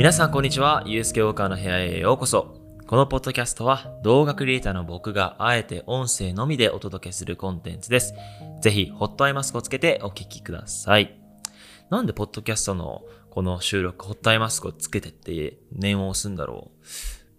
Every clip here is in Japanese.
皆さんこんにちは。ゆうすけウォーカーの部屋へようこそ。このポッドキャストは動画クリエイターの僕があえて音声のみでお届けするコンテンツです。ぜひ、ホットアイマスクをつけてお聴きください。なんでポッドキャストのこの収録、ホットアイマスクをつけてって念を押すんだろう。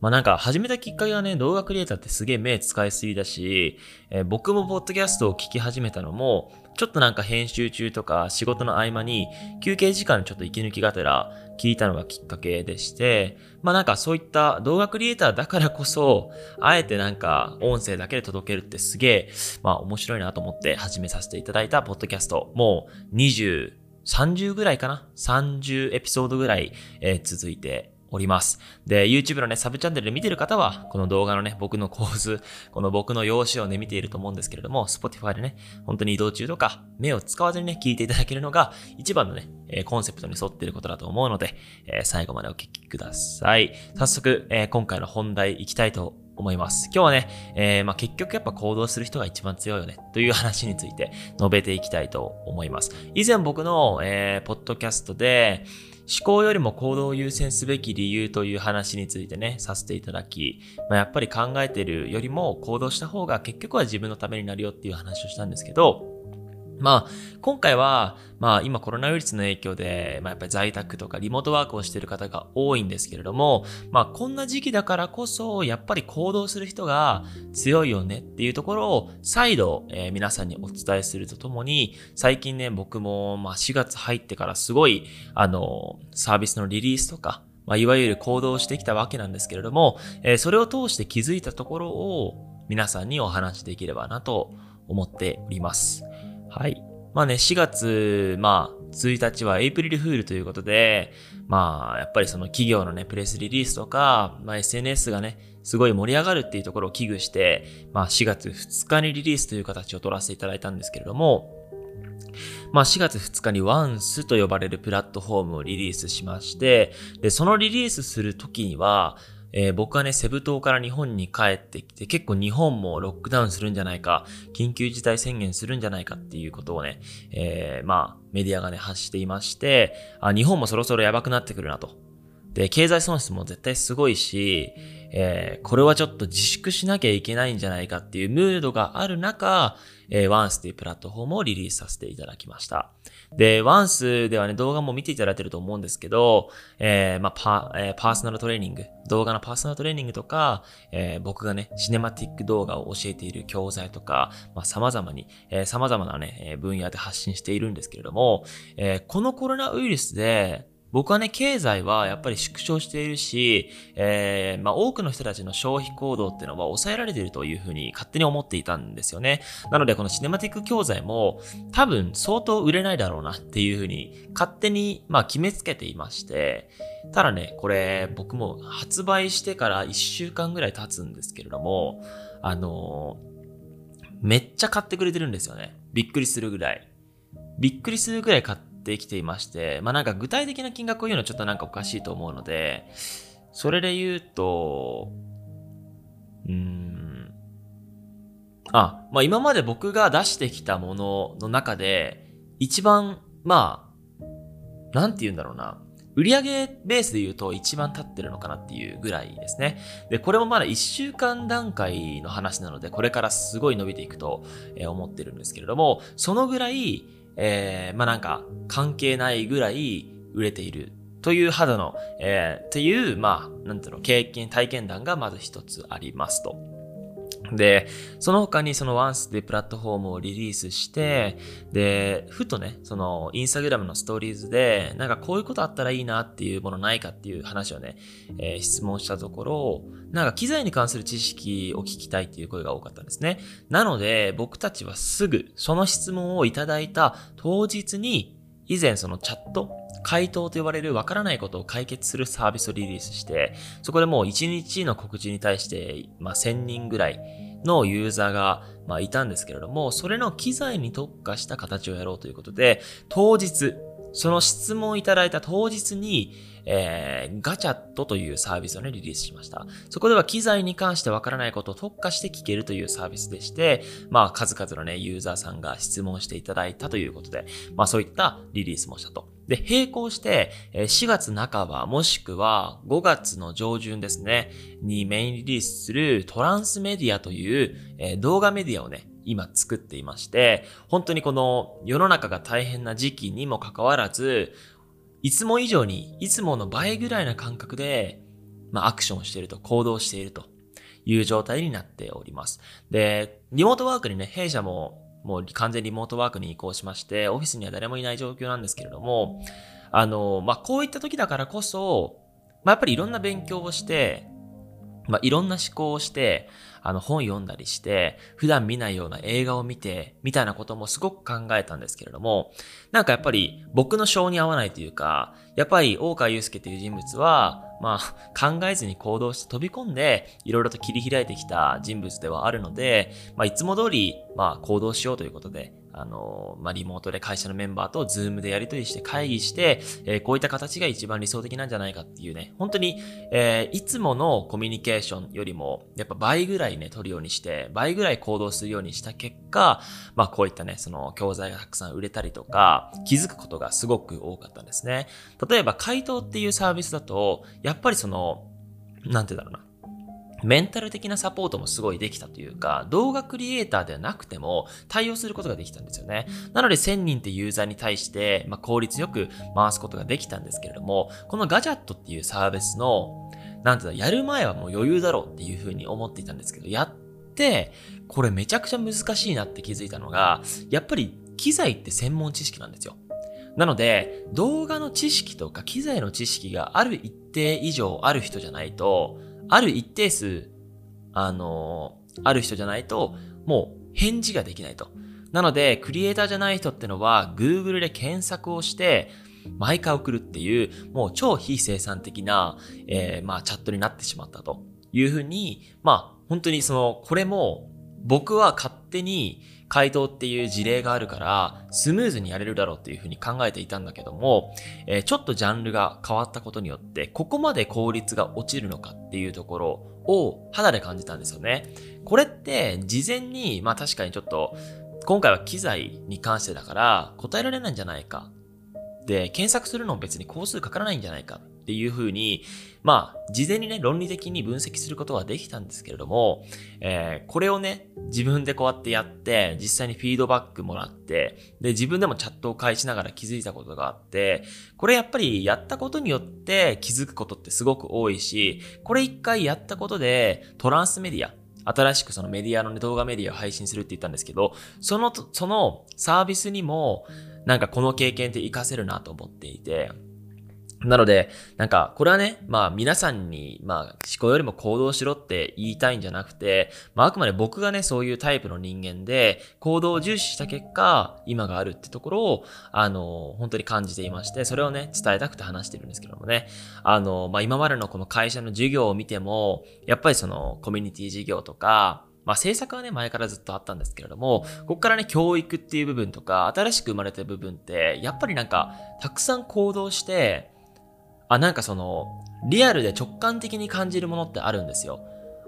まあなんか始めたきっかけはね、動画クリエイターってすげえ目使いすぎだし、えー、僕もポッドキャストを聞き始めたのも、ちょっとなんか編集中とか仕事の合間に休憩時間ちょっと息抜きがてら聞いたのがきっかけでして、まあなんかそういった動画クリエイターだからこそ、あえてなんか音声だけで届けるってすげえ、まあ面白いなと思って始めさせていただいたポッドキャスト、もう20、30ぐらいかな ?30 エピソードぐらい、えー、続いております。で、YouTube のね、サブチャンネルで見てる方は、この動画のね、僕の構図、この僕の用紙をね、見ていると思うんですけれども、Spotify でね、本当に移動中とか、目を使わずにね、聞いていただけるのが、一番のね、コンセプトに沿っていることだと思うので、え最後までお聞きください。早速、え今回の本題行きたいと思います。今日はね、えー、まあ、結局やっぱ行動する人が一番強いよね、という話について述べていきたいと思います。以前僕の、えー、ポッドキャストで、思考よりも行動を優先すべき理由という話についてね、させていただき、まあ、やっぱり考えてるよりも行動した方が結局は自分のためになるよっていう話をしたんですけど、まあ、今回は、まあ今コロナウイルスの影響で、まあやっぱり在宅とかリモートワークをしている方が多いんですけれども、まあこんな時期だからこそ、やっぱり行動する人が強いよねっていうところを再度、えー、皆さんにお伝えするとともに、最近ね、僕もまあ4月入ってからすごい、あの、サービスのリリースとか、まあ、いわゆる行動してきたわけなんですけれども、えー、それを通して気づいたところを皆さんにお話しできればなと思っております。はい。まあね、4月、まあ、1日はエイプリルフールということで、まあ、やっぱりその企業のね、プレスリリースとか、まあ SNS がね、すごい盛り上がるっていうところを危惧して、まあ4月2日にリリースという形を取らせていただいたんですけれども、まあ4月2日にワンスと呼ばれるプラットフォームをリリースしまして、で、そのリリースするときには、えー、僕はね、セブ島から日本に帰ってきて、結構日本もロックダウンするんじゃないか、緊急事態宣言するんじゃないかっていうことをね、えー、まあ、メディアがね、発していまして、あ、日本もそろそろやばくなってくるなと。で、経済損失も絶対すごいし、えー、これはちょっと自粛しなきゃいけないんじゃないかっていうムードがある中、えー、ワンスというプラットフォームをリリースさせていただきました。で、ワンスではね、動画も見ていただいてると思うんですけど、えー、まあ、パ、えー、パーソナルトレーニング、動画のパーソナルトレーニングとか、えー、僕がね、シネマティック動画を教えている教材とか、まあ、様々に、えー、様々なね、分野で発信しているんですけれども、えー、このコロナウイルスで、僕はね、経済はやっぱり縮小しているし、えー、まあ多くの人たちの消費行動っていうのは抑えられているというふうに勝手に思っていたんですよね。なのでこのシネマティック教材も多分相当売れないだろうなっていうふうに勝手にまあ決めつけていまして、ただね、これ僕も発売してから1週間ぐらい経つんですけれども、あのー、めっちゃ買ってくれてるんですよね。びっくりするぐらい。びっくりするぐらい買ってってきていまして、まあなんか具体的な金額を言うのはちょっとなんかおかしいと思うので、それで言うと、うーん、あ、まあ今まで僕が出してきたものの中で、一番、まあ、なんて言うんだろうな。売上ベースで言うと一番立ってるのかなっていうぐらいですね。で、これもまだ1週間段階の話なので、これからすごい伸びていくと思ってるんですけれども、そのぐらい、えー、まあなんか関係ないぐらい売れているという肌の、えー、っていう、まあ、なんていうの、経験、体験談がまず一つありますと。で、その他にそのワンスでプラットフォームをリリースして、で、ふとね、そのインスタグラムのストーリーズで、なんかこういうことあったらいいなっていうものないかっていう話をね、えー、質問したところ、なんか機材に関する知識を聞きたいっていう声が多かったんですね。なので、僕たちはすぐその質問をいただいた当日に、以前そのチャット、回答と呼ばれるわからないことを解決するサービスをリリースして、そこでもう1日の告知に対して、まあ、1000人ぐらいのユーザーが、まあ、いたんですけれども、それの機材に特化した形をやろうということで、当日、その質問をいただいた当日に、えー、ガチャットというサービスをね、リリースしました。そこでは機材に関してわからないことを特化して聞けるというサービスでして、まあ、数々のね、ユーザーさんが質問していただいたということで、まあ、そういったリリースもしたと。で、並行して、4月半ばもしくは5月の上旬ですね、にメインリリースするトランスメディアという動画メディアをね、今作っていまして、本当にこの世の中が大変な時期にもかかわらず、いつも以上に、いつもの倍ぐらいな感覚で、まあ、アクションしていると、行動しているという状態になっております。で、リモートワークにね、弊社ももう完全リモートワークに移行しまして、オフィスには誰もいない状況なんですけれども、あの、まあ、こういった時だからこそ、まあ、やっぱりいろんな勉強をして、まあ、いろんな思考をして、あの本読んだりして、普段見ないような映画を見て、みたいなこともすごく考えたんですけれども、なんかやっぱり僕の性に合わないというか、やっぱり大川祐介という人物は、まあ、考えずに行動して飛び込んで、いろいろと切り開いてきた人物ではあるので、まあ、いつも通り、まあ、行動しようということで、あの、まあ、リモートで会社のメンバーとズームでやり取りして会議して、えー、こういった形が一番理想的なんじゃないかっていうね、本当に、えー、いつものコミュニケーションよりも、やっぱ倍ぐらいね、取るようにして、倍ぐらい行動するようにした結果、まあ、こういったね、その教材がたくさん売れたりとか、気づくことがすごく多かったんですね。例えば、回答っていうサービスだと、やっぱりその、なんてだろうな。メンタル的なサポートもすごいできたというか、動画クリエイターではなくても対応することができたんですよね。なので1000人ってユーザーに対して、まあ、効率よく回すことができたんですけれども、このガジャットっていうサービスの、なんていうの、やる前はもう余裕だろうっていうふうに思っていたんですけど、やって、これめちゃくちゃ難しいなって気づいたのが、やっぱり機材って専門知識なんですよ。なので、動画の知識とか機材の知識がある一定以上ある人じゃないと、ある一定数、あのー、ある人じゃないと、もう返事ができないと。なので、クリエイターじゃない人ってのは、Google で検索をして、毎回送るっていう、もう超非生産的な、えー、まあ、チャットになってしまったというふうに、まあ、本当にその、これも、僕は勝手に回答っていう事例があるから、スムーズにやれるだろうっていうふうに考えていたんだけども、えー、ちょっとジャンルが変わったことによって、ここまで効率が落ちるのかっていうところを肌で感じたんですよね。これって事前に、まあ確かにちょっと、今回は機材に関してだから答えられないんじゃないか。で、検索するのも別に工数かからないんじゃないかっていうふうに、まあ、事前にね、論理的に分析することはできたんですけれども、えー、これをね、自分でこうやってやって、実際にフィードバックもらって、で、自分でもチャットを返しながら気づいたことがあって、これやっぱりやったことによって気づくことってすごく多いし、これ一回やったことで、トランスメディア、新しくそのメディアの、ね、動画メディアを配信するって言ったんですけど、その、そのサービスにも、なんかこの経験って活かせるなと思っていて、なので、なんか、これはね、まあ皆さんに、まあ思考よりも行動しろって言いたいんじゃなくて、まああくまで僕がね、そういうタイプの人間で、行動を重視した結果、今があるってところを、あの、本当に感じていまして、それをね、伝えたくて話してるんですけどもね、あの、まあ今までのこの会社の授業を見ても、やっぱりそのコミュニティ授業とか、まあ政策はね、前からずっとあったんですけれども、ここからね、教育っていう部分とか、新しく生まれた部分って、やっぱりなんか、たくさん行動して、あ、なんかその、リアルで直感的に感じるものってあるんですよ。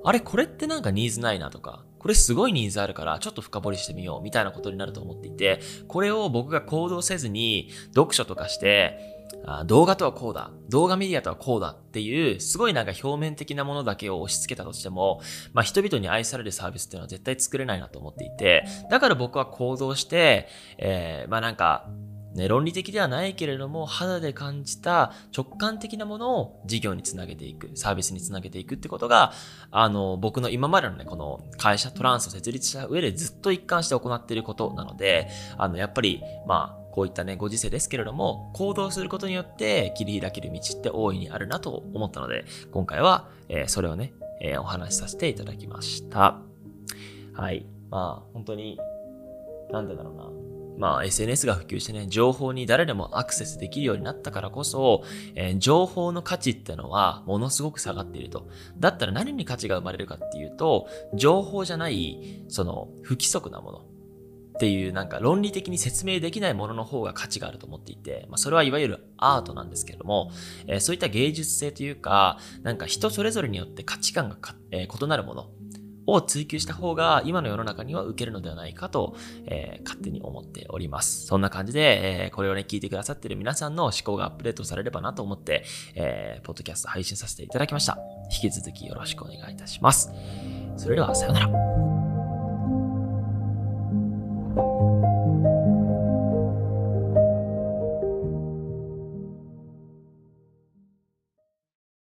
あれ、これってなんかニーズないなとか、これすごいニーズあるからちょっと深掘りしてみようみたいなことになると思っていて、これを僕が行動せずに読書とかして、あ動画とはこうだ、動画メディアとはこうだっていう、すごいなんか表面的なものだけを押し付けたとしても、まあ人々に愛されるサービスっていうのは絶対作れないなと思っていて、だから僕は行動して、えー、まあなんか、ね、論理的ではないけれども、肌で感じた直感的なものを事業につなげていく、サービスにつなげていくってことが、あの、僕の今までのね、この会社トランスを設立した上でずっと一貫して行っていることなので、あの、やっぱり、まあ、こういったね、ご時世ですけれども、行動することによって切り開ける道って大いにあるなと思ったので、今回は、えー、それをね、えー、お話しさせていただきました。はい。まあ、本当に、なんでだろうな。まあ SNS が普及してね、情報に誰でもアクセスできるようになったからこそ、えー、情報の価値ってのはものすごく下がっていると。だったら何に価値が生まれるかっていうと、情報じゃない、その不規則なもの。っていうなんか論理的に説明できないものの方が価値があると思っていて、まあ、それはいわゆるアートなんですけれども、えー、そういった芸術性というか、なんか人それぞれによって価値観がえー、異なるものを追求した方が今の世の中には受けるのではないかと、えー、勝手に思っております。そんな感じで、えー、これをね、聞いてくださってる皆さんの思考がアップデートされればなと思って、えー、ポッドキャスト配信させていただきました。引き続きよろしくお願いいたします。それでは、さようなら。